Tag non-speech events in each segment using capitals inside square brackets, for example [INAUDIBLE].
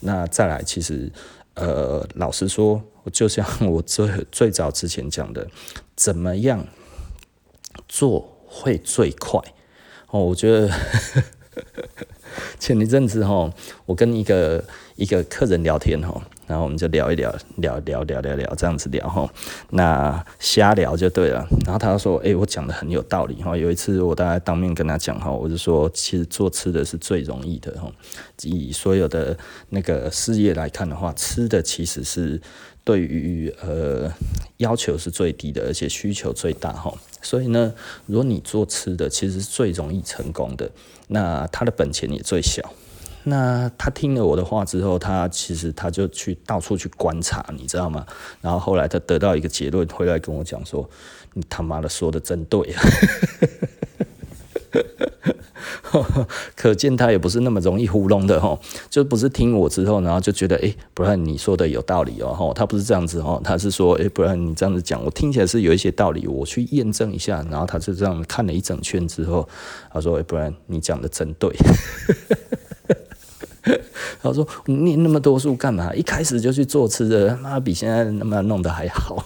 那再来，其实呃，老实说，就像我最最早之前讲的，怎么样做会最快？哦，我觉得 [LAUGHS] 前一阵子哈，我跟一个一个客人聊天哈。然后我们就聊一聊，聊聊聊聊聊这样子聊哈，那瞎聊就对了。然后他说：“哎、欸，我讲的很有道理哈。”有一次我大概当面跟他讲哈，我就说：“其实做吃的是最容易的哈，以所有的那个事业来看的话，吃的其实是对于呃要求是最低的，而且需求最大哈。所以呢，如果你做吃的，其实是最容易成功的，那他的本钱也最小。”那他听了我的话之后，他其实他就去到处去观察，你知道吗？然后后来他得到一个结论，回来跟我讲说：“你他妈的说的真对啊！” [LAUGHS] 可见他也不是那么容易糊弄的哈，就不是听我之后，然后就觉得哎，不然你说的有道理哦，他不是这样子哦，他是说哎，不然你这样子讲，我听起来是有一些道理，我去验证一下，然后他就这样看了一整圈之后，他说：“哎，不然你讲的真对。”他说：“你念那么多书干嘛？一开始就去做吃的，他妈比现在那么弄得还好。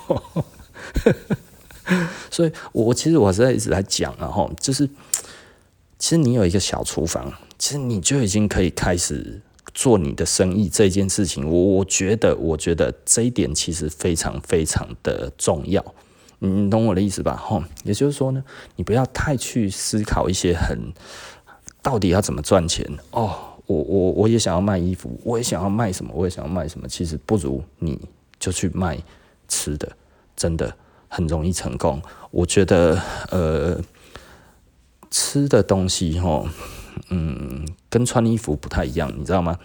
[LAUGHS] ”所以，我其实我是在一直在讲啊，哈，就是其实你有一个小厨房，其实你就已经可以开始做你的生意这件事情。我我觉得，我觉得这一点其实非常非常的重要。你懂我的意思吧？哈，也就是说呢，你不要太去思考一些很到底要怎么赚钱哦。我我我也想要卖衣服，我也想要卖什么，我也想要卖什么。其实不如你就去卖吃的，真的很容易成功。我觉得呃，吃的东西哈，嗯，跟穿衣服不太一样，你知道吗？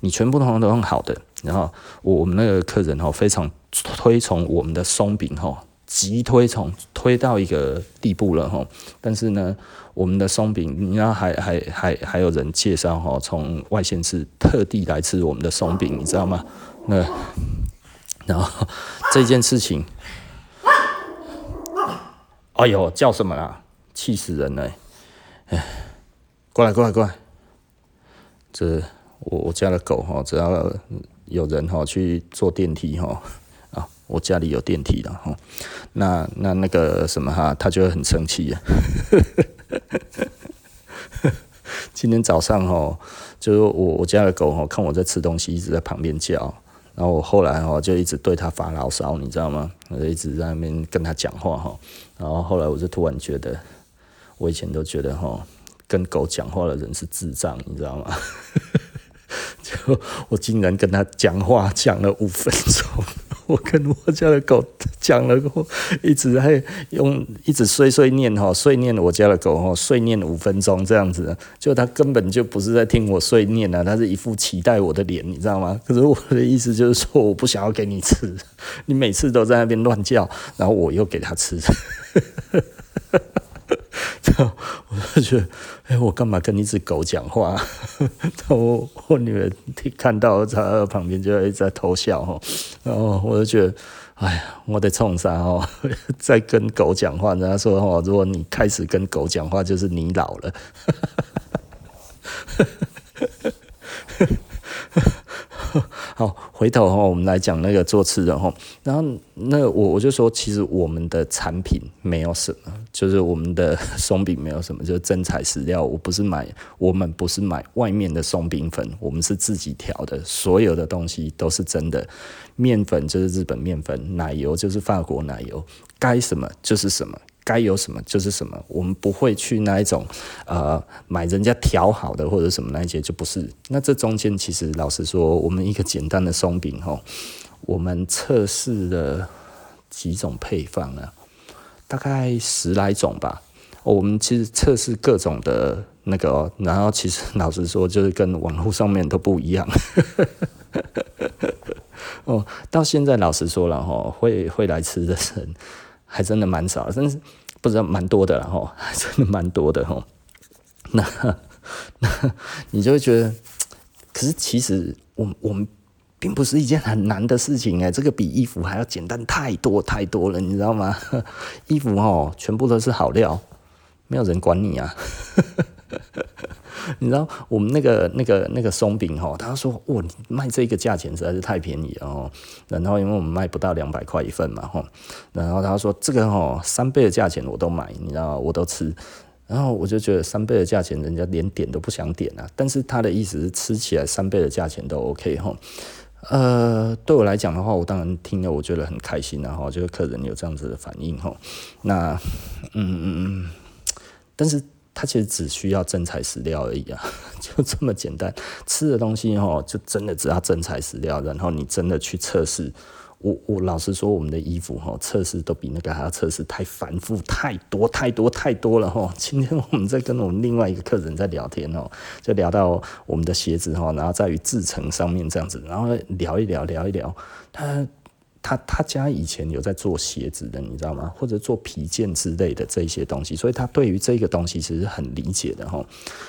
你全部通通都很好的，然后我我们那个客人齁非常推崇我们的松饼哈。急推崇推到一个地步了哈，但是呢，我们的松饼，你知道还还还还有人介绍哈，从外县市特地来吃我们的松饼，你知道吗？那然后这件事情，哎呦，叫什么啦？气死人了！哎，过来过来过来，这我我家的狗哈，只要有人哈去坐电梯哈。我家里有电梯的哈，那那那个什么哈，他就会很生气啊。[LAUGHS] 今天早上哈，就是我我家的狗哈，看我在吃东西，一直在旁边叫，然后我后来哈就一直对它发牢骚，你知道吗？我就一直在那边跟它讲话哈，然后后来我就突然觉得，我以前都觉得哈，跟狗讲话的人是智障，你知道吗？[LAUGHS] 就我竟然跟它讲话讲了五分钟。我跟我家的狗讲了过，一直在用一直碎碎念哈，碎念我家的狗哈，碎念五分钟这样子，就它根本就不是在听我碎念啊，它是一副期待我的脸，你知道吗？可是我的意思就是说，我不想要给你吃，你每次都在那边乱叫，然后我又给它吃。我就觉得，哎、我干嘛跟一只狗讲话？我 [LAUGHS] 我女儿看到在旁边就一直在偷笑哈，然后我就觉得，哎呀，我得冲啥哦，[LAUGHS] 在跟狗讲话，人家说哦，如果你开始跟狗讲话，就是你老了。[LAUGHS] 好，回头哈，我们来讲那个做吃的哈。然后那我我就说，其实我们的产品没有什么，就是我们的 [LAUGHS] 松饼没有什么，就是真材实料。我不是买，我们不是买外面的松饼粉，我们是自己调的，所有的东西都是真的。面粉就是日本面粉，奶油就是法国奶油，该什么就是什么。该有什么就是什么，我们不会去那一种，呃，买人家调好的或者什么那些就不是。那这中间其实老实说，我们一个简单的松饼哦，我们测试了几种配方啊，大概十来种吧。我们其实测试各种的那个，然后其实老实说，就是跟网络上面都不一样。[LAUGHS] 哦，到现在老实说了哈，会会来吃的人。还真的蛮少，真是不知道蛮多的了哈，还真的蛮多的哈。[LAUGHS] 那那你就会觉得，可是其实我我们并不是一件很难的事情哎，这个比衣服还要简单太多太多了，你知道吗？[LAUGHS] 衣服哦，全部都是好料，没有人管你啊。[LAUGHS] 你知道我们那个那个那个松饼哈，他说哇，你卖这个价钱实在是太便宜了哦。然后因为我们卖不到两百块一份嘛哈，然后他说这个哈三倍的价钱我都买，你知道我都吃。然后我就觉得三倍的价钱，人家连点都不想点啊。但是他的意思是吃起来三倍的价钱都 OK 哈。呃，对我来讲的话，我当然听了我觉得很开心然后就是客人有这样子的反应吼。那嗯嗯嗯，但是。他其实只需要真材实料而已啊，[LAUGHS] 就这么简单。吃的东西吼，就真的只要真材实料，然后你真的去测试。我我老实说，我们的衣服哈，测试都比那个还要测试太繁复太多太多太多了哈。今天我们在跟我们另外一个客人在聊天哦，就聊到我们的鞋子哈，然后在于制成上面这样子，然后聊一聊聊一聊，他。他他家以前有在做鞋子的，你知道吗？或者做皮件之类的这些东西，所以他对于这个东西其实很理解的哈。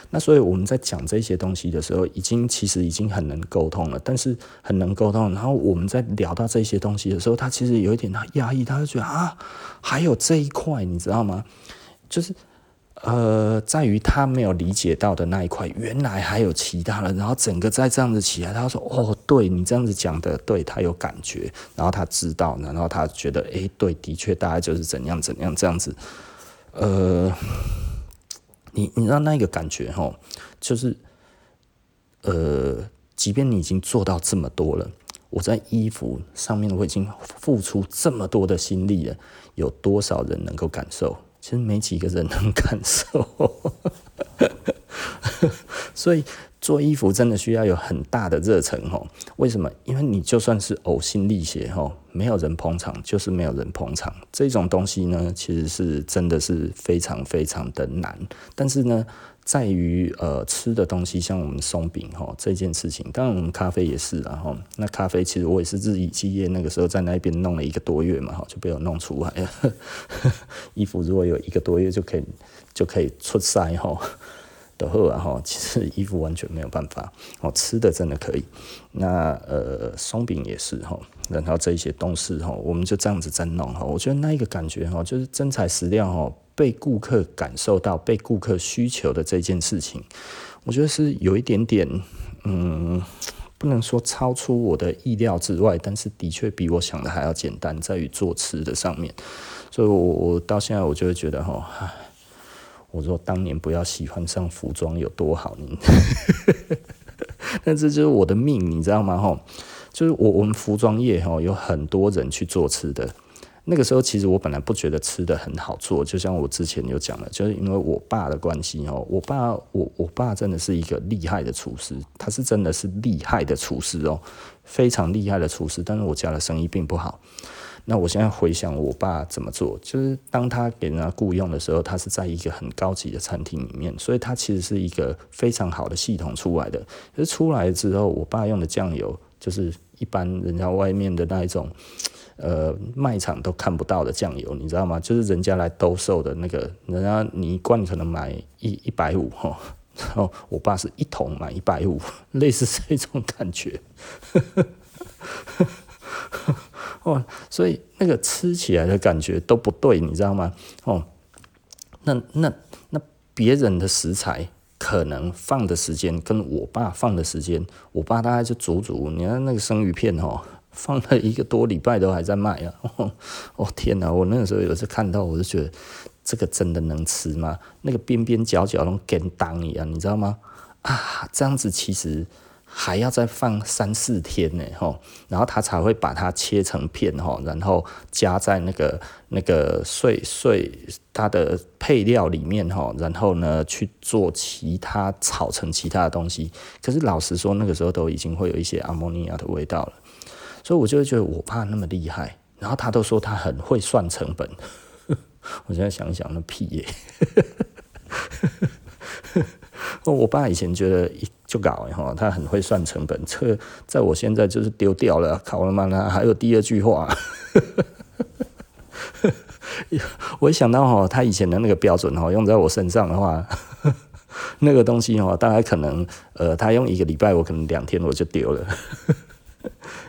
那所以我们在讲这些东西的时候，已经其实已经很能沟通了，但是很能沟通。然后我们在聊到这些东西的时候，他其实有一点压抑，他就觉得啊，还有这一块，你知道吗？就是。呃，在于他没有理解到的那一块，原来还有其他的，然后整个再这样子起来，他说：“哦，对你这样子讲的，对他有感觉，然后他知道，然后他觉得，哎，对，的确，大概就是怎样怎样这样子。”呃，你你知道那个感觉齁，就是呃，即便你已经做到这么多了，我在衣服上面我已经付出这么多的心力了，有多少人能够感受？其实没几个人能感受，[LAUGHS] 所以做衣服真的需要有很大的热忱哦。为什么？因为你就算是呕心沥血哦，没有人捧场，就是没有人捧场。这种东西呢，其实是真的是非常非常的难。但是呢。在于呃吃的东西，像我们松饼哈这件事情，当然我们咖啡也是然后那咖啡其实我也是日以继夜，那个时候在那边弄了一个多月嘛哈，就被我弄出来了。[LAUGHS] 衣服如果有一个多月就可以就可以出塞哈的货哈，其实衣服完全没有办法哦，吃的真的可以。那呃松饼也是哈，然后这一些东西哈，我们就这样子在弄哈，我觉得那一个感觉哈，就是真材实料哈。被顾客感受到被顾客需求的这件事情，我觉得是有一点点，嗯，不能说超出我的意料之外，但是的确比我想的还要简单，在于做吃的上面。所以我，我到现在我就会觉得，哈，我说当年不要喜欢上服装有多好，你，[LAUGHS] 但这就是我的命，你知道吗？哈，就是我我们服装业哈，有很多人去做吃的。那个时候，其实我本来不觉得吃的很好做，就像我之前有讲的，就是因为我爸的关系哦。我爸，我我爸真的是一个厉害的厨师，他是真的是厉害的厨师哦，非常厉害的厨师。但是我家的生意并不好。那我现在回想我爸怎么做，就是当他给人家雇佣的时候，他是在一个很高级的餐厅里面，所以他其实是一个非常好的系统出来的。可是出来之后，我爸用的酱油就是一般人家外面的那一种。呃，卖场都看不到的酱油，你知道吗？就是人家来兜售的那个，人家你一罐可能买一一百五哈，然后我爸是一桶买一百五，类似这种感觉。哦，所以那个吃起来的感觉都不对，你知道吗？哦，那那那别人的食材可能放的时间跟我爸放的时间，我爸大概就足足，你看那个生鱼片哦。放了一个多礼拜都还在卖啊！[LAUGHS] 哦天哪，我那个时候有次看到，我就觉得这个真的能吃吗？那个边边角角都跟当一样，你知道吗？啊，这样子其实还要再放三四天呢，吼，然后他才会把它切成片，吼，然后加在那个那个碎碎它的配料里面，吼，然后呢去做其他炒成其他的东西。可是老实说，那个时候都已经会有一些阿莫尼亚的味道了。所以我就会觉得我爸那么厉害，然后他都说他很会算成本。[LAUGHS] 我现在想想，那屁耶！我爸以前觉得就搞哈，他很会算成本，这在我现在就是丢掉了，考了嘛，那还有第二句话。[LAUGHS] 我一想到哈，他以前的那个标准哈，用在我身上的话，[LAUGHS] 那个东西哈，大概可能呃，他用一个礼拜，我可能两天我就丢了。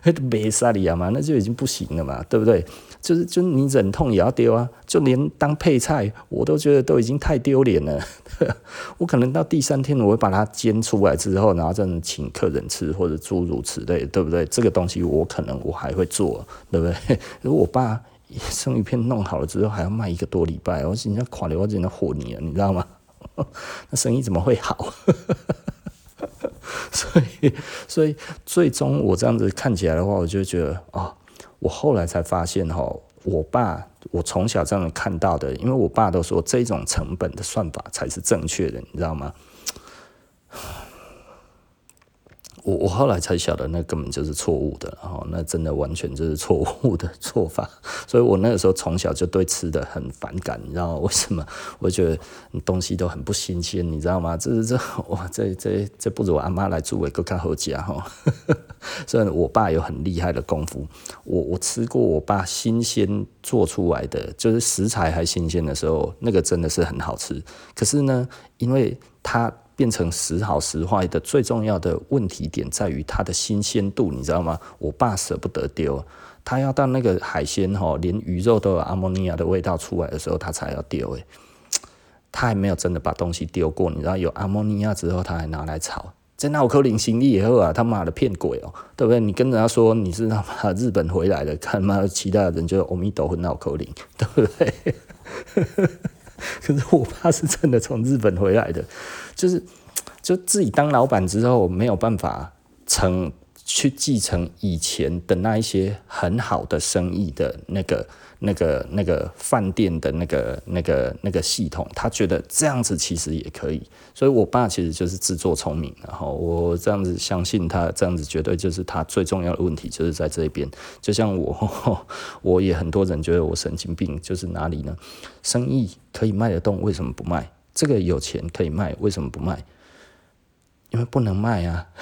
[LAUGHS] 没沙利亚嘛，那就已经不行了嘛，对不对？就是，就你忍痛也要丢啊，就连当配菜，我都觉得都已经太丢脸了。[LAUGHS] 我可能到第三天，我会把它煎出来之后，然后再请客人吃，或者诸如此类，对不对？这个东西我可能我还会做，对不对？[LAUGHS] 如果我爸生鱼片弄好了之后，还要卖一个多礼拜，我现在垮了，我真的活你了，你知道吗？[LAUGHS] 那生意怎么会好？所以，所以最终我这样子看起来的话，我就觉得、哦，我后来才发现哈，我爸，我从小这样看到的，因为我爸都说这种成本的算法才是正确的，你知道吗？我我后来才晓得，那根本就是错误的，然后，那真的完全就是错误的做法。所以我那个时候从小就对吃的很反感，你知道为什么？我觉得东西都很不新鲜，你知道吗？这这哇，这这这不如我阿妈来煮，更加好吃哈。[LAUGHS] 虽然我爸有很厉害的功夫，我我吃过我爸新鲜做出来的，就是食材还新鲜的时候，那个真的是很好吃。可是呢，因为他。变成时好时坏的最重要的问题点在于它的新鲜度，你知道吗？我爸舍不得丢，他要到那个海鲜哈，连鱼肉都有阿莫尼亚的味道出来的时候，他才要丢。诶，他还没有真的把东西丢过，你知道有阿莫尼亚之后，他还拿来炒，在那我扣零行李以后啊，他妈的骗鬼哦，对不对？你跟人家说你是他妈日本回来的，看妈其他人就阿弥陀佛闹扣零，对不对？[LAUGHS] 可是我爸是真的从日本回来的。就是，就自己当老板之后，没有办法承去继承以前的那一些很好的生意的那个、那个、那个饭店的那个、那个、那个系统。他觉得这样子其实也可以，所以我爸其实就是自作聪明。然后我这样子相信他，这样子绝对就是他最重要的问题，就是在这一边。就像我，[LAUGHS] 我也很多人觉得我神经病，就是哪里呢？生意可以卖得动，为什么不卖？这个有钱可以卖，为什么不卖？因为不能卖啊！[LAUGHS]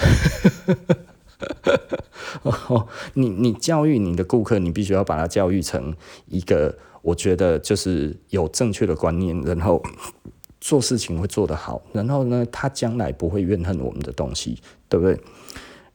哦你你教育你的顾客，你必须要把他教育成一个，我觉得就是有正确的观念，然后做事情会做得好，然后呢，他将来不会怨恨我们的东西，对不对？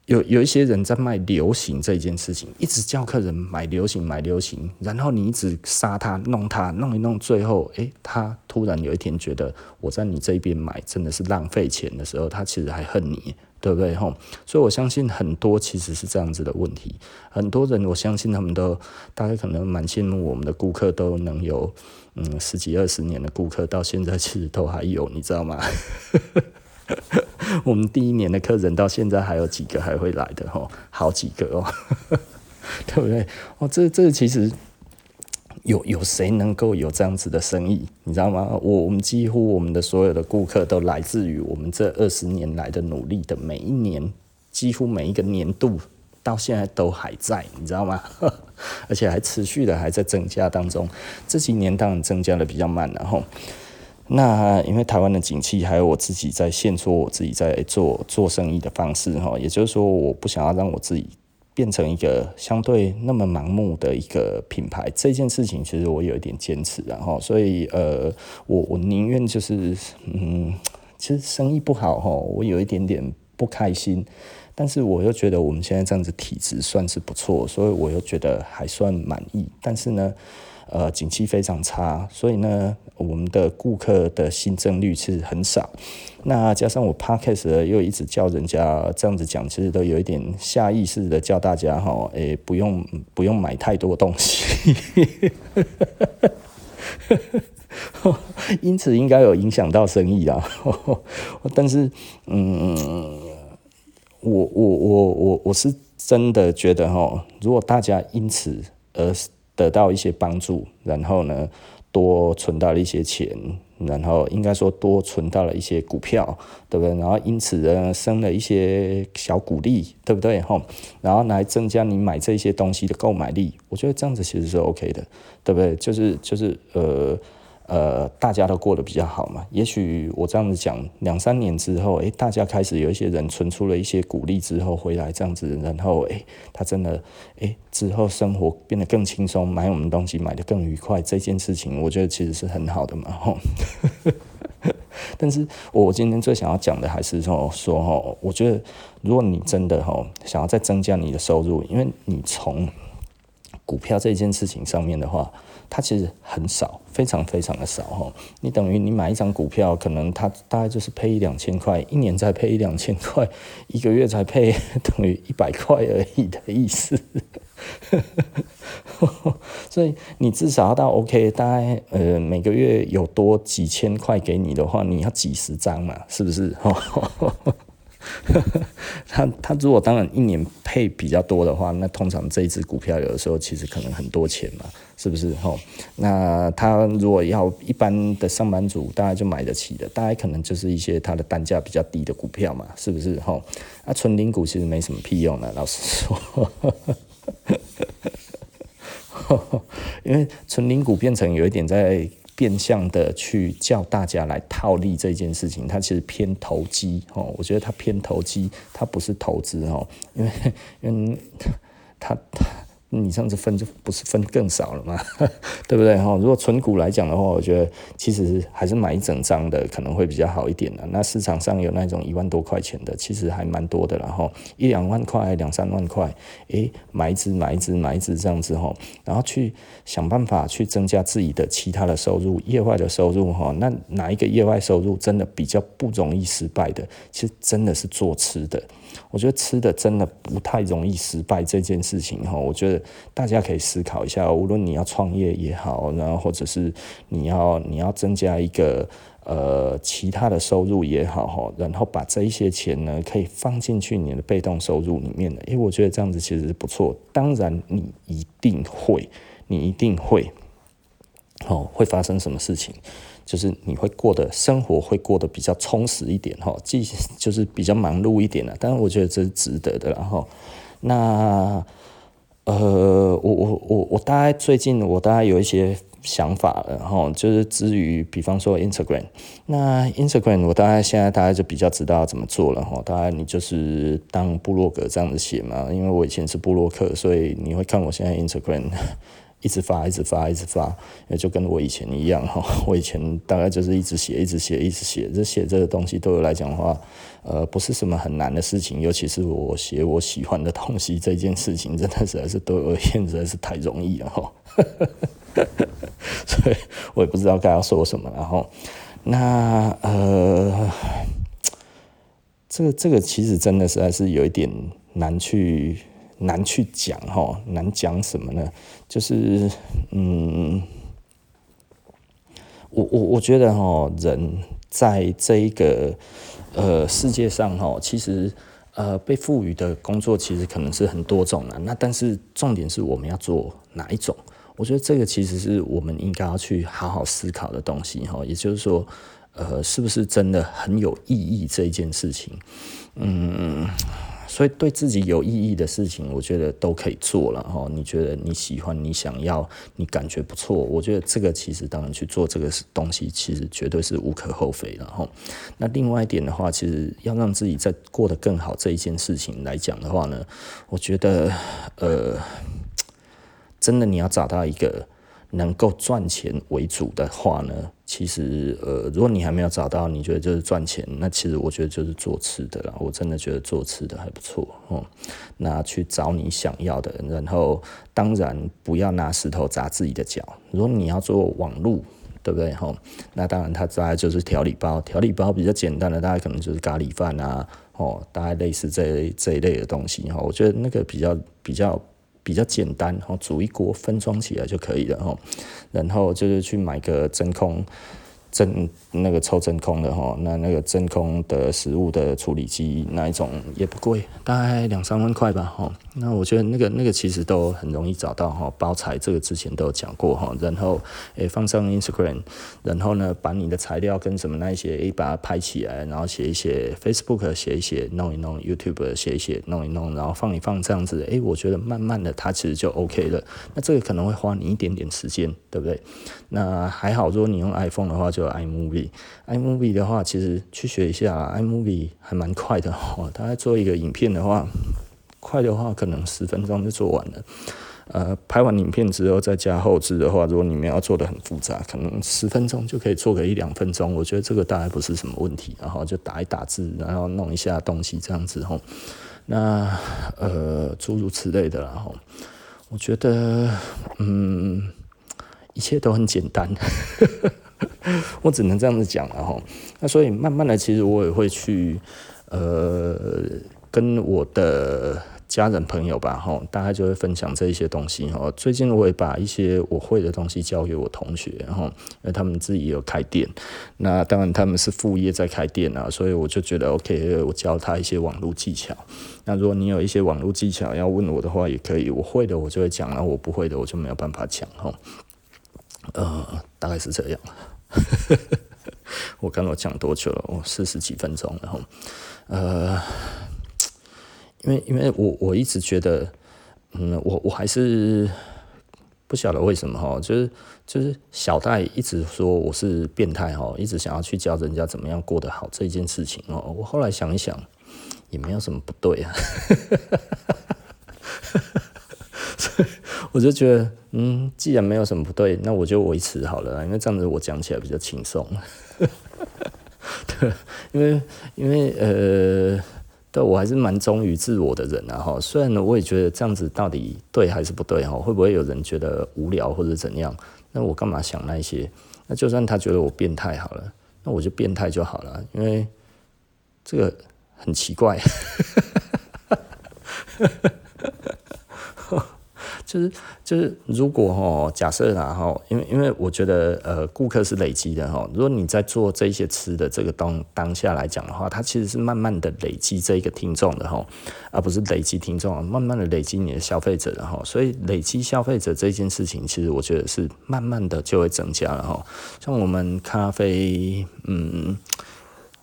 有有一些人在卖流行这件事情，一直叫客人买流行买流行，然后你一直杀他弄他弄一弄，最后诶，他突然有一天觉得我在你这边买真的是浪费钱的时候，他其实还恨你，对不对？吼，所以我相信很多其实是这样子的问题，很多人我相信他们都大概可能蛮羡慕我们的顾客都能有嗯十几二十年的顾客，到现在其实都还有，你知道吗？[LAUGHS] [LAUGHS] 我们第一年的客人到现在还有几个还会来的吼，好几个哦，[LAUGHS] 对不对？哦，这这其实有有谁能够有这样子的生意，你知道吗？我我们几乎我们的所有的顾客都来自于我们这二十年来的努力的每一年，几乎每一个年度到现在都还在，你知道吗？[LAUGHS] 而且还持续的还在增加当中，这几年当然增加的比较慢，然后。那因为台湾的景气，还有我自己在现做我自己在做做生意的方式哈，也就是说，我不想要让我自己变成一个相对那么盲目的一个品牌，这件事情其实我有一点坚持，然后所以呃，我我宁愿就是嗯，其实生意不好哈，我有一点点不开心，但是我又觉得我们现在这样子体质算是不错，所以我又觉得还算满意，但是呢。呃，景气非常差，所以呢，我们的顾客的新增率其实很少。那加上我 Podcast 又一直叫人家这样子讲，其实都有一点下意识的叫大家哈，诶、不用不用买太多东西。[LAUGHS] 因此应该有影响到生意啊。[LAUGHS] 但是，嗯，我我我我我是真的觉得哈，如果大家因此而得到一些帮助，然后呢，多存到了一些钱，然后应该说多存到了一些股票，对不对？然后因此呢，生了一些小股利，对不对？吼，然后来增加你买这些东西的购买力，我觉得这样子其实是 OK 的，对不对？就是就是呃。呃，大家都过得比较好嘛。也许我这样子讲，两三年之后，诶，大家开始有一些人存出了一些股利之后回来这样子，然后诶，他真的诶，之后生活变得更轻松，买我们东西买得更愉快，这件事情我觉得其实是很好的嘛。吼，[LAUGHS] 但是我今天最想要讲的还是说说哈，我觉得如果你真的哈想要再增加你的收入，因为你从股票这件事情上面的话，它其实很少，非常非常的少哈。你等于你买一张股票，可能它大概就是配一两千块，一年才配一两千块，一个月才配 [LAUGHS] 等于一百块而已的意思。[LAUGHS] 所以你至少要到 OK，大概呃每个月有多几千块给你的话，你要几十张嘛，是不是？[LAUGHS] [LAUGHS] 他他如果当然一年配比较多的话，那通常这一支股票有的时候其实可能很多钱嘛，是不是？吼，那他如果要一般的上班族，大概就买得起的，大概可能就是一些它的单价比较低的股票嘛，是不是？吼，那存零股其实没什么屁用的，老实说。[LAUGHS] 因为存零股变成有一点在变相的去叫大家来套利这件事情，它其实偏投机哦，我觉得它偏投机，它不是投资哦，因为因为它它。你这样子分就不是分更少了吗？[LAUGHS] 对不对哈？如果存股来讲的话，我觉得其实还是买一整张的可能会比较好一点的。那市场上有那种一万多块钱的，其实还蛮多的。然后一两万块、两三万块，诶，买一支、买一支、买一支这样子哈，然后去想办法去增加自己的其他的收入、业外的收入哈。那哪一个业外收入真的比较不容易失败的？其实真的是做吃的。我觉得吃的真的不太容易失败这件事情哈，我觉得大家可以思考一下，无论你要创业也好，然后或者是你要你要增加一个呃其他的收入也好哈，然后把这一些钱呢可以放进去你的被动收入里面的，因为我觉得这样子其实是不错。当然你一定会，你一定会，哦，会发生什么事情？就是你会过得生活会过得比较充实一点哈，既就是比较忙碌一点了，但是我觉得这是值得的。然后，那呃，我我我我大概最近我大概有一些想法了，然后就是至于比方说 Instagram，那 Instagram 我大概现在大概就比较知道怎么做了哈。大概你就是当部落格这样子写嘛，因为我以前是部落客，所以你会看我现在 Instagram。一直发，一直发，一直发，也就跟我以前一样哈。[LAUGHS] 我以前大概就是一直写，一直写，一直写。这写这个东西对我来讲的话，呃，不是什么很难的事情。尤其是我写我喜欢的东西 [LAUGHS] 这件事情，真的实在是对我而言实在是太容易了哈。[LAUGHS] 所以我也不知道该要说什么。然后，那呃，这个这个其实真的实在是有一点难去。难去讲哈，难讲什么呢？就是嗯，我我我觉得哈，人在这一个呃世界上哈，其实呃被赋予的工作其实可能是很多种的。那但是重点是我们要做哪一种？我觉得这个其实是我们应该要去好好思考的东西哈。也就是说，呃，是不是真的很有意义这一件事情？嗯。所以对自己有意义的事情，我觉得都可以做了哈。你觉得你喜欢，你想要，你感觉不错，我觉得这个其实当然去做这个东西，其实绝对是无可厚非的哈。那另外一点的话，其实要让自己在过得更好这一件事情来讲的话呢，我觉得呃，真的你要找到一个。能够赚钱为主的话呢，其实呃，如果你还没有找到，你觉得就是赚钱，那其实我觉得就是做吃的啦。我真的觉得做吃的还不错哦。那去找你想要的，然后当然不要拿石头砸自己的脚。如果你要做网路，对不对哈？那当然它大概就是调理包，调理包比较简单的，大概可能就是咖喱饭啊，哦，大概类似这这一类的东西哈。我觉得那个比较比较。比较简单，然后煮一锅分装起来就可以了哈，然后就是去买个真空。真那个抽真空的哈，那那个真空的食物的处理机那一种也不贵，大概两三万块吧哈。那我觉得那个那个其实都很容易找到哈，包材这个之前都有讲过哈。然后诶放上 Instagram，然后呢把你的材料跟什么那一些诶把它拍起来，然后写一写 Facebook 写一写，弄一弄 YouTube 写一写，弄一弄，然后放一放这样子，诶我觉得慢慢的它其实就 OK 了。那这个可能会花你一点点时间，对不对？那还好，如果你用 iPhone 的话就。iMovie，iMovie 的话，其实去学一下，iMovie 还蛮快的哦。大概做一个影片的话，快的话可能十分钟就做完了。呃，拍完影片之后再加后置的话，如果你们要做的很复杂，可能十分钟就可以做个一两分钟，我觉得这个大概不是什么问题。然后就打一打字，然后弄一下东西这样子吼。那呃，诸如此类的，然后我觉得嗯，一切都很简单，[LAUGHS] 我只能这样子讲了吼。那所以慢慢的，其实我也会去呃，跟我的。家人朋友吧，吼，大概就会分享这一些东西，吼。最近我也把一些我会的东西教给我同学，然后因为他们自己也有开店，那当然他们是副业在开店啊，所以我就觉得 OK，我教他一些网络技巧。那如果你有一些网络技巧要问我的话，也可以，我会的我就会讲，然后我不会的我就没有办法讲，吼。呃，大概是这样。[LAUGHS] 我刚刚讲多久了？我四十几分钟，然后呃。因为，因为我我一直觉得，嗯，我我还是不晓得为什么哈，就是就是小戴一直说我是变态哈，一直想要去教人家怎么样过得好这件事情哦。我后来想一想，也没有什么不对啊，[LAUGHS] 我就觉得，嗯，既然没有什么不对，那我就维持好了，因为这样子我讲起来比较轻松。[LAUGHS] 对，因为因为呃。对，我还是蛮忠于自我的人啊哈，虽然呢，我也觉得这样子到底对还是不对哈，会不会有人觉得无聊或者怎样？那我干嘛想那些？那就算他觉得我变态好了，那我就变态就好了，因为这个很奇怪。[LAUGHS] 就是就是，如果哈假设啦哈，因为因为我觉得呃，顾客是累积的哈。如果你在做这些吃的这个当当下来讲的话，它其实是慢慢的累积这一个听众的哈，而不是累积听众，慢慢的累积你的消费者的哈。所以累积消费者这件事情，其实我觉得是慢慢的就会增加了哈。像我们咖啡，嗯。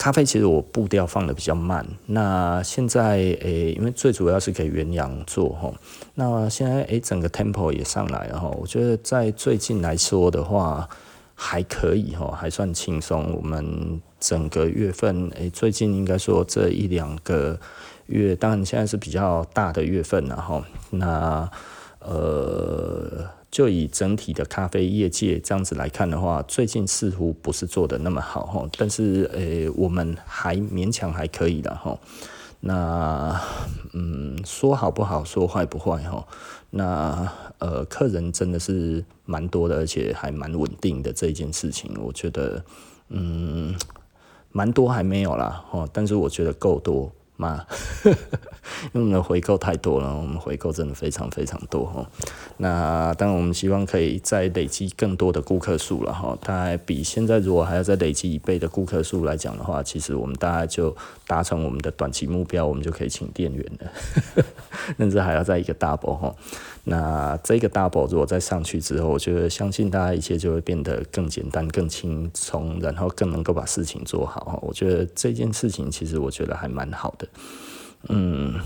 咖啡其实我步调放的比较慢，那现在诶、因为最主要是给元阳做哈，那现在诶、整个 tempo 也上来了哈，我觉得在最近来说的话还可以哈，还算轻松。我们整个月份诶、最近应该说这一两个月，当然现在是比较大的月份了哈，那呃。就以整体的咖啡业界这样子来看的话，最近似乎不是做的那么好哈，但是呃、我们还勉强还可以的哈。那嗯，说好不好，说坏不坏哈。那呃，客人真的是蛮多的，而且还蛮稳定的这一件事情，我觉得嗯，蛮多还没有啦哈，但是我觉得够多。嘛，[LAUGHS] 因为我们的回购太多了，我们回购真的非常非常多哈。那当然，我们希望可以再累积更多的顾客数了哈。大概比现在如果还要再累积一倍的顾客数来讲的话，其实我们大概就达成我们的短期目标，我们就可以请店员了。[LAUGHS] 甚至还要再一个 double 哈。那这个 double 如果再上去之后，我觉得相信大家一切就会变得更简单、更轻松，然后更能够把事情做好。我觉得这件事情其实我觉得还蛮好的。嗯，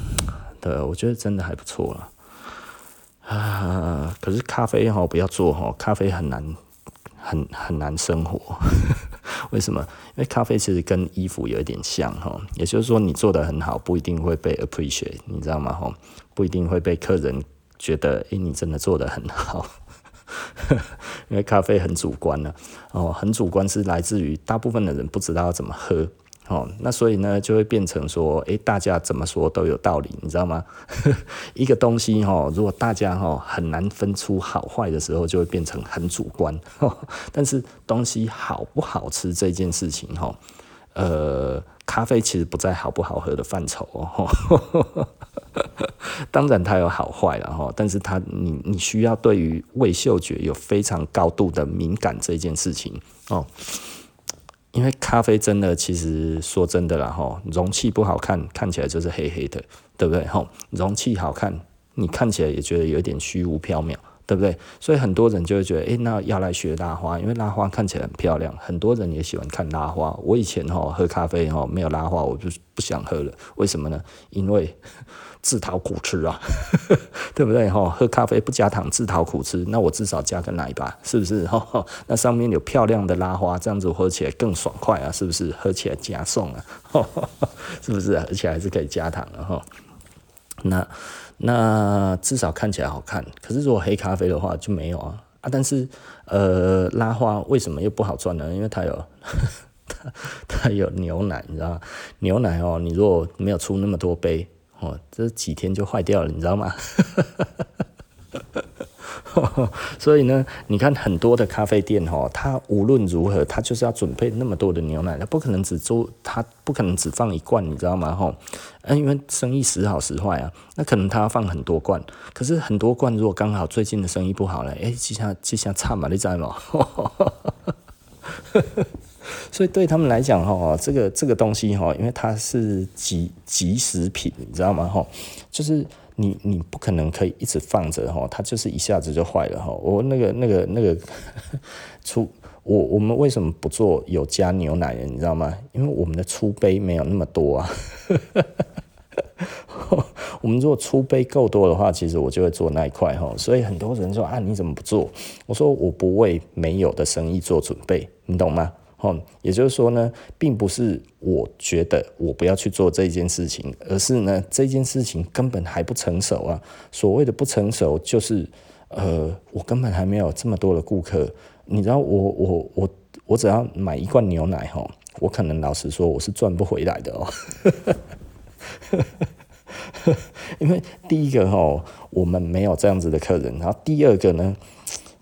对，我觉得真的还不错了。啊，可是咖啡哈不要做哈，咖啡很难，很很难生活。[LAUGHS] 为什么？因为咖啡其实跟衣服有一点像哈，也就是说你做得很好，不一定会被 appreciate，你知道吗？哈，不一定会被客人。觉得诶、你真的做得很好，[LAUGHS] 因为咖啡很主观呢、哦，很主观是来自于大部分的人不知道要怎么喝，哦，那所以呢就会变成说，诶、大家怎么说都有道理，你知道吗？[LAUGHS] 一个东西哈，如果大家哈很难分出好坏的时候，就会变成很主观。但是东西好不好吃这件事情哈，呃。咖啡其实不在好不好喝的范畴哦，[LAUGHS] 当然它有好坏了哈，但是它你你需要对于味嗅觉有非常高度的敏感这件事情哦，因为咖啡真的其实说真的啦哈，容器不好看，看起来就是黑黑的，对不对哈？容器好看，你看起来也觉得有点虚无缥缈。对不对？所以很多人就会觉得，诶，那要来学拉花，因为拉花看起来很漂亮，很多人也喜欢看拉花。我以前哈喝咖啡哈没有拉花，我就不想喝了。为什么呢？因为自讨苦吃啊，[LAUGHS] 对不对？哈，喝咖啡不加糖，自讨苦吃。那我至少加个奶吧，是不是？[LAUGHS] 哈，那上面有漂亮的拉花，这样子喝起来更爽快啊，是不是？喝起来加送啊，[LAUGHS] 是不是？而且还是可以加糖的哈。那那至少看起来好看。可是如果黑咖啡的话就没有啊啊！但是呃，拉花为什么又不好赚呢？因为它有 [LAUGHS] 它它有牛奶，你知道吗？牛奶哦，你如果没有出那么多杯哦，这几天就坏掉了，你知道吗？[LAUGHS] 所以呢，你看很多的咖啡店哈，它无论如何，它就是要准备那么多的牛奶，它不可能只做，它不可能只放一罐，你知道吗？哈，因为生意时好时坏啊，那可能它要放很多罐，可是很多罐如果刚好最近的生意不好了，哎，这下这下差嘛，你知道吗？[LAUGHS] 所以对他们来讲哈，这个这个东西哈，因为它是即即食品，你知道吗？哈，就是。你你不可能可以一直放着哈，它就是一下子就坏了哈。我那个那个那个出我我们为什么不做有加牛奶的？你知道吗？因为我们的出杯没有那么多啊。[LAUGHS] 我们如果出杯够多的话，其实我就会做那一块哈。所以很多人说啊，你怎么不做？我说我不为没有的生意做准备，你懂吗？哦，也就是说呢，并不是我觉得我不要去做这件事情，而是呢，这件事情根本还不成熟啊。所谓的不成熟，就是呃，我根本还没有这么多的顾客。你知道我，我我我我只要买一罐牛奶哈，我可能老实说我是赚不回来的哦。[LAUGHS] 因为第一个哈，我们没有这样子的客人，然后第二个呢，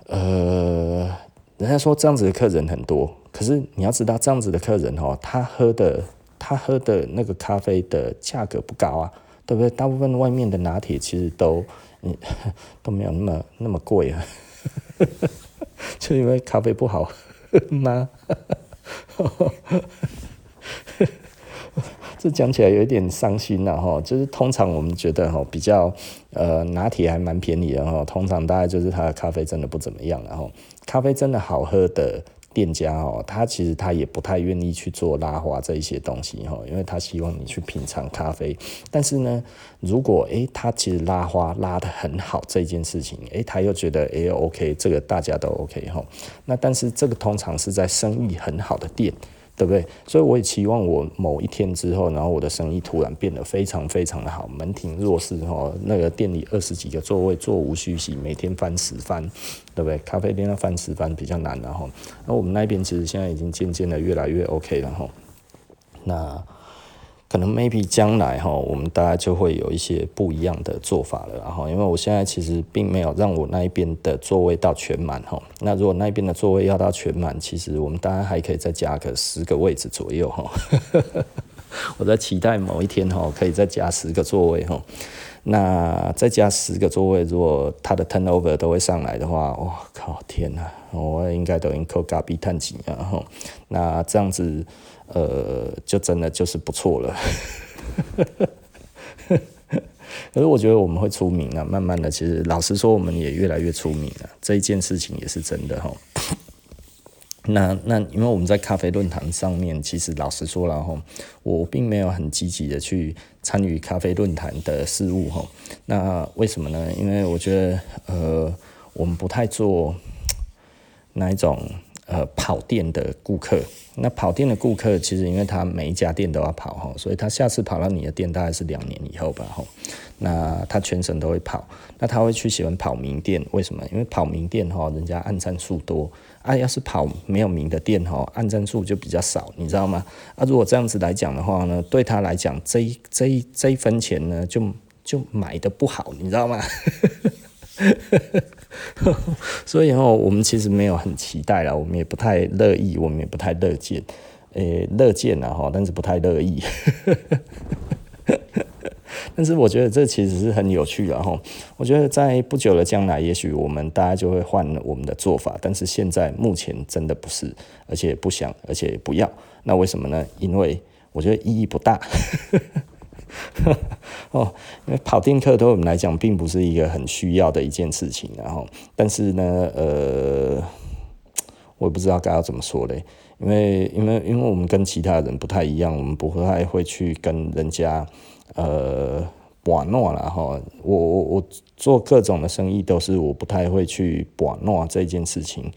呃，人家说这样子的客人很多。可是你要知道，这样子的客人哦，他喝的他喝的那个咖啡的价格不高啊，对不对？大部分外面的拿铁其实都嗯 [LAUGHS] 都没有那么那么贵啊，[LAUGHS] 就因为咖啡不好喝吗？[LAUGHS] 这讲起来有一点伤心了哈。就是通常我们觉得哈，比较呃拿铁还蛮便宜的哈，通常大概就是他的咖啡真的不怎么样，然后咖啡真的好喝的。店家哦，他其实他也不太愿意去做拉花这一些东西哈，因为他希望你去品尝咖啡。但是呢，如果诶他其实拉花拉得很好这件事情，诶他又觉得诶 OK，这个大家都 OK 哈。那但是这个通常是在生意很好的店。对不对？所以我也期望我某一天之后，然后我的生意突然变得非常非常的好，门庭若市哈。那个店里二十几个座位，座无虚席，每天翻十番，对不对？咖啡店要翻十番比较难，然后，那我们那边其实现在已经渐渐的越来越 OK 了哈。那。可能 maybe 将来哈，我们大家就会有一些不一样的做法了。然后，因为我现在其实并没有让我那一边的座位到全满哈。那如果那边的座位要到全满，其实我们大家还可以再加个十个位置左右哈。[LAUGHS] 我在期待某一天哈，可以再加十个座位哈。那再加十个座位，如果它的 turnover 都会上来的话，哇靠，天哪，我应该都应扣咖比探几啊哈。那这样子。呃，就真的就是不错了，[LAUGHS] 可是我觉得我们会出名啊，慢慢的，其实老实说，我们也越来越出名了，这一件事情也是真的哈。那那因为我们在咖啡论坛上面，其实老实说了哈，我并没有很积极的去参与咖啡论坛的事务哈。那为什么呢？因为我觉得呃，我们不太做那一种。呃，跑店的顾客，那跑店的顾客其实因为他每一家店都要跑哈，所以他下次跑到你的店大概是两年以后吧哈。那他全程都会跑，那他会去喜欢跑名店，为什么？因为跑名店哈，人家按赞数多啊。要是跑没有名的店哈，按赞数就比较少，你知道吗？啊，如果这样子来讲的话呢，对他来讲，这一这一这一分钱呢，就就买的不好，你知道吗？[LAUGHS] 所以哈，我们其实没有很期待了，我们也不太乐意，我们也不太乐见，诶、乐见了哈，但是不太乐意。但是我觉得这其实是很有趣的哈。我觉得在不久的将来，也许我们大家就会换我们的做法，但是现在目前真的不是，而且不想，而且不要。那为什么呢？因为我觉得意义不大。[LAUGHS] 哦，因为跑店客对我们来讲并不是一个很需要的一件事情，然后，但是呢，呃，我也不知道该要怎么说嘞，因为，因为，因为我们跟其他人不太一样，我们不太会去跟人家，呃。玩弄了哈，我我我做各种的生意都是我不太会去玩弄这件事情，